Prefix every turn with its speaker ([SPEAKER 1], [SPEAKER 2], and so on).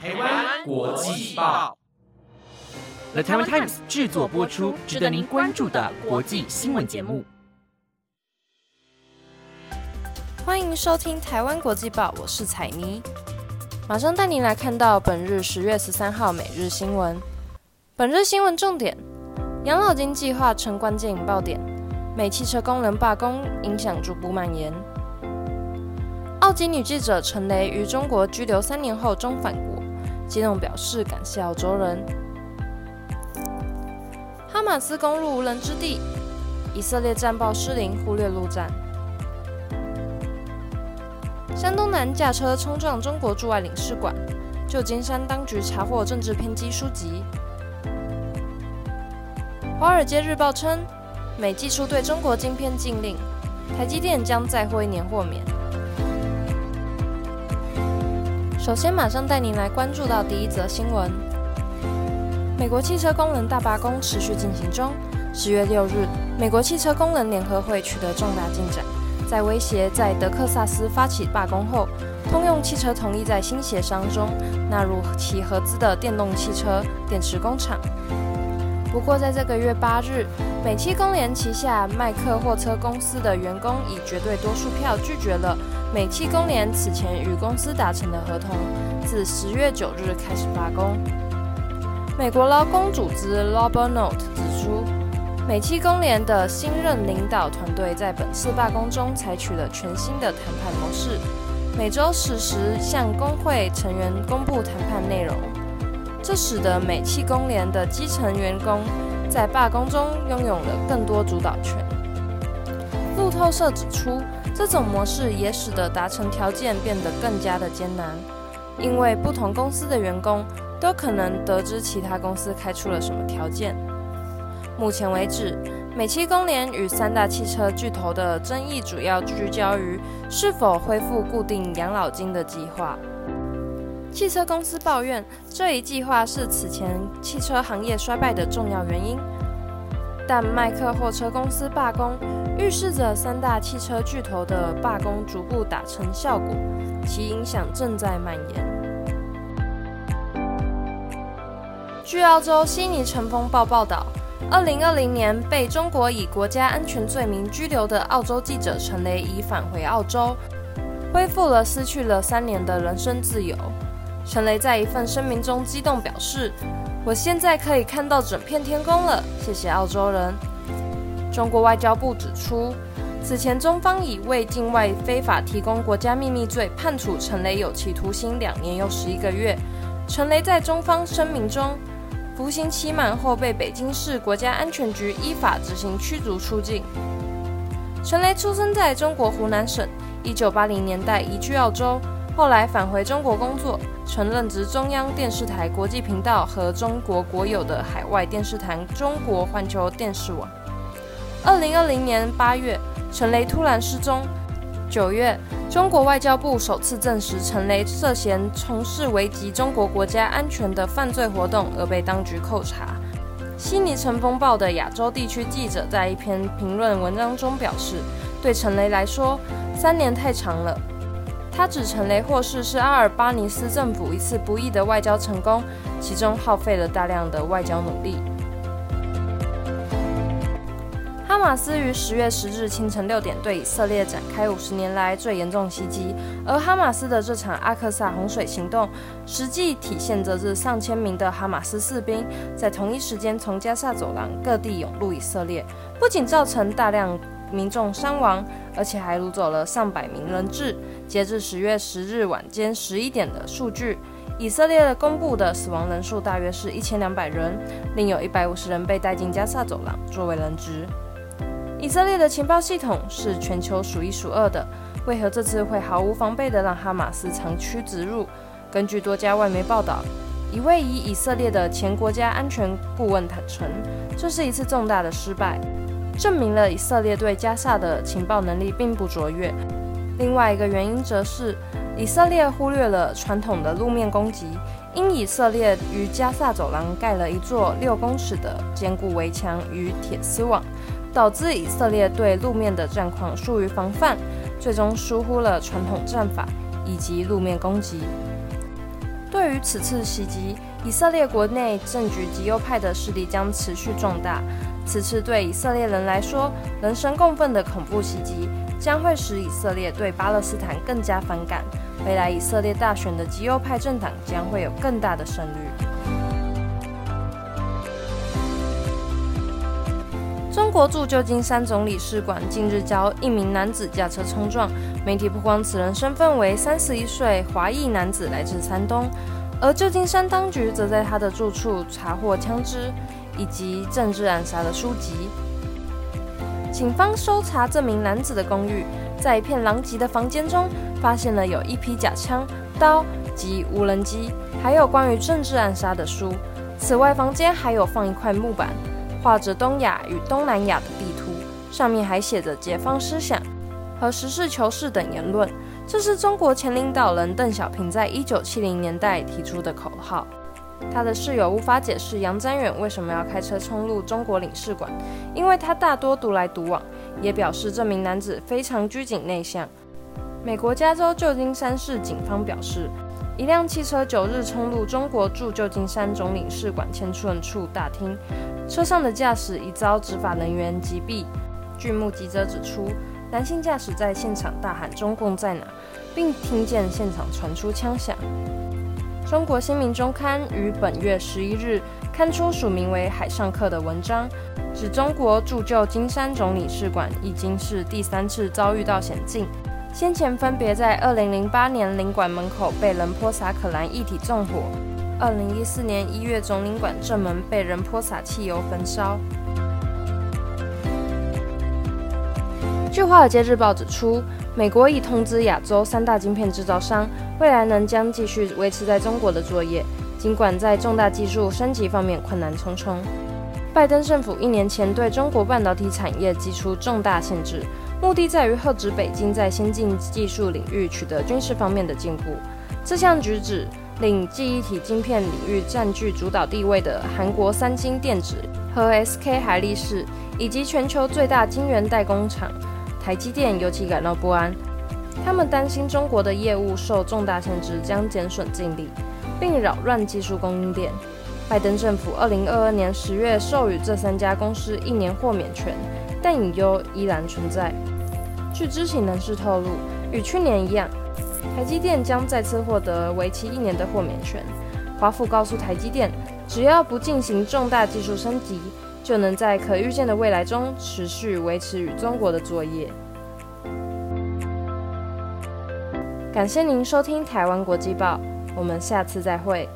[SPEAKER 1] 台湾国际报
[SPEAKER 2] ，The Taiwan Times 制作播出，值得您关注的国际新闻节目。
[SPEAKER 3] 欢迎收听台湾国际报，我是彩妮，马上带您来看到本日十月十三号每日新闻。本日新闻重点：养老金计划成关键引爆点，美汽车工人罢工影响逐步蔓延。澳籍女记者陈雷于中国拘留三年后终返国，激动表示感谢澳洲人。哈马斯攻入无人之地，以色列战报失灵，忽略陆战。山东男驾车冲撞中国驻外领事馆，旧金山当局查获政治偏激书籍。华尔街日报称，美技术对中国晶片禁令，台积电将再获一年豁免。首先，马上带您来关注到第一则新闻：美国汽车工人大罢工持续进行中。十月六日，美国汽车工人联合会取得重大进展，在威胁在德克萨斯发起罢工后，通用汽车同意在新协商中纳入其合资的电动汽车电池工厂。不过，在这个月八日，美汽工联旗下麦克货车公司的员工以绝对多数票拒绝了美汽工联此前与公司达成的合同，自十月九日开始罢工。美国劳工组织 Labor Note 指出，美汽工联的新任领导团队在本次罢工中采取了全新的谈判模式，每周实时向工会成员公布谈判内容。这使得美汽工联的基层员工在罢工中拥有了更多主导权。路透社指出，这种模式也使得达成条件变得更加的艰难，因为不同公司的员工都可能得知其他公司开出了什么条件。目前为止，美汽工联与三大汽车巨头的争议主要聚焦于是否恢复固定养老金的计划。汽车公司抱怨这一计划是此前汽车行业衰败的重要原因，但麦克货车公司罢工预示着三大汽车巨头的罢工逐步达成效果，其影响正在蔓延。据澳洲悉尼晨风报报道，二零二零年被中国以国家安全罪名拘留的澳洲记者陈雷已返回澳洲，恢复了失去了三年的人身自由。陈雷在一份声明中激动表示：“我现在可以看到整片天空了，谢谢澳洲人。”中国外交部指出，此前中方已为境外非法提供国家秘密罪判处陈雷有期徒刑两年又十一个月。陈雷在中方声明中，服刑期满后被北京市国家安全局依法执行驱逐出境。陈雷出生在中国湖南省，1980年代移居澳洲。后来返回中国工作，曾任职中央电视台国际频道和中国国有的海外电视台中国环球电视网。二零二零年八月，陈雷突然失踪。九月，中国外交部首次证实陈雷涉嫌从事危及中国国家安全的犯罪活动，而被当局扣查。悉尼晨风报的亚洲地区记者在一篇评论文章中表示，对陈雷来说，三年太长了。他指陈雷获释是阿尔巴尼斯政府一次不易的外交成功，其中耗费了大量的外交努力。哈马斯于十月十日清晨六点对以色列展开五十年来最严重袭击，而哈马斯的这场阿克萨洪水行动，实际体现着这上千名的哈马斯士兵在同一时间从加萨走廊各地涌入以色列，不仅造成大量。民众伤亡，而且还掳走了上百名人质。截至十月十日晚间十一点的数据，以色列公布的死亡人数大约是一千两百人，另有一百五十人被带进加萨走廊作为人质。以色列的情报系统是全球数一数二的，为何这次会毫无防备地让哈马斯长驱直入？根据多家外媒报道，一位以以色列的前国家安全顾问坦承，这是一次重大的失败。证明了以色列对加萨的情报能力并不卓越。另外一个原因则是以色列忽略了传统的路面攻击，因以色列于加萨走廊盖了一座六公尺的坚固围墙与铁丝网，导致以色列对路面的战况疏于防范，最终疏忽了传统战法以及路面攻击。对对于此次袭击，以色列国内政局极右派的势力将持续壮大。此次对以色列人来说人神共愤的恐怖袭击，将会使以色列对巴勒斯坦更加反感。未来以色列大选的极右派政党将会有更大的胜率。中国驻旧金山总领事馆近日遭一名男子驾车冲撞，媒体曝光此人身份为三十一岁华裔男子，来自山东。而旧金山当局则在他的住处查获枪支以及政治暗杀的书籍。警方搜查这名男子的公寓，在一片狼藉的房间中，发现了有一批假枪、刀及无人机，还有关于政治暗杀的书。此外，房间还有放一块木板。画着东亚与东南亚的地图，上面还写着“解放思想”和“实事求是”等言论。这是中国前领导人邓小平在一九七零年代提出的口号。他的室友无法解释杨瞻远为什么要开车冲入中国领事馆，因为他大多独来独往，也表示这名男子非常拘谨内向。美国加州旧金山市警方表示，一辆汽车九日冲入中国驻旧金山总领事馆签寸处大厅。车上的驾驶已遭执法人员击毙。据目击者指出，男性驾驶在现场大喊“中共在哪”，并听见现场传出枪响。中国新民周刊于本月十一日刊出署名为“海上客”的文章，指中国驻旧金山总领事馆已经是第三次遭遇到险境。先前分别在二零零八年领馆门口被人泼洒可兰液体纵火。二零一四年一月，总领馆正门被人泼洒汽油焚烧。据《华尔街日报》指出，美国已通知亚洲三大晶片制造商，未来能将继续维持在中国的作业，尽管在重大技术升级方面困难重重。拜登政府一年前对中国半导体产业提出重大限制，目的在于遏止北京在先进技术领域取得军事方面的进步。这项举止。令记忆体晶片领域占据主导地位的韩国三星电子和 SK 海力士，以及全球最大晶圆代工厂台积电尤其感到不安。他们担心中国的业务受重大限制将减损净利，并扰乱技术供应链。拜登政府2022年10月授予这三家公司一年豁免权，但隐忧依然存在。据知情人士透露，与去年一样。台积电将再次获得为期一年的豁免权。华府告诉台积电，只要不进行重大技术升级，就能在可预见的未来中持续维持与中国的作业。感谢您收听台湾国际报，我们下次再会。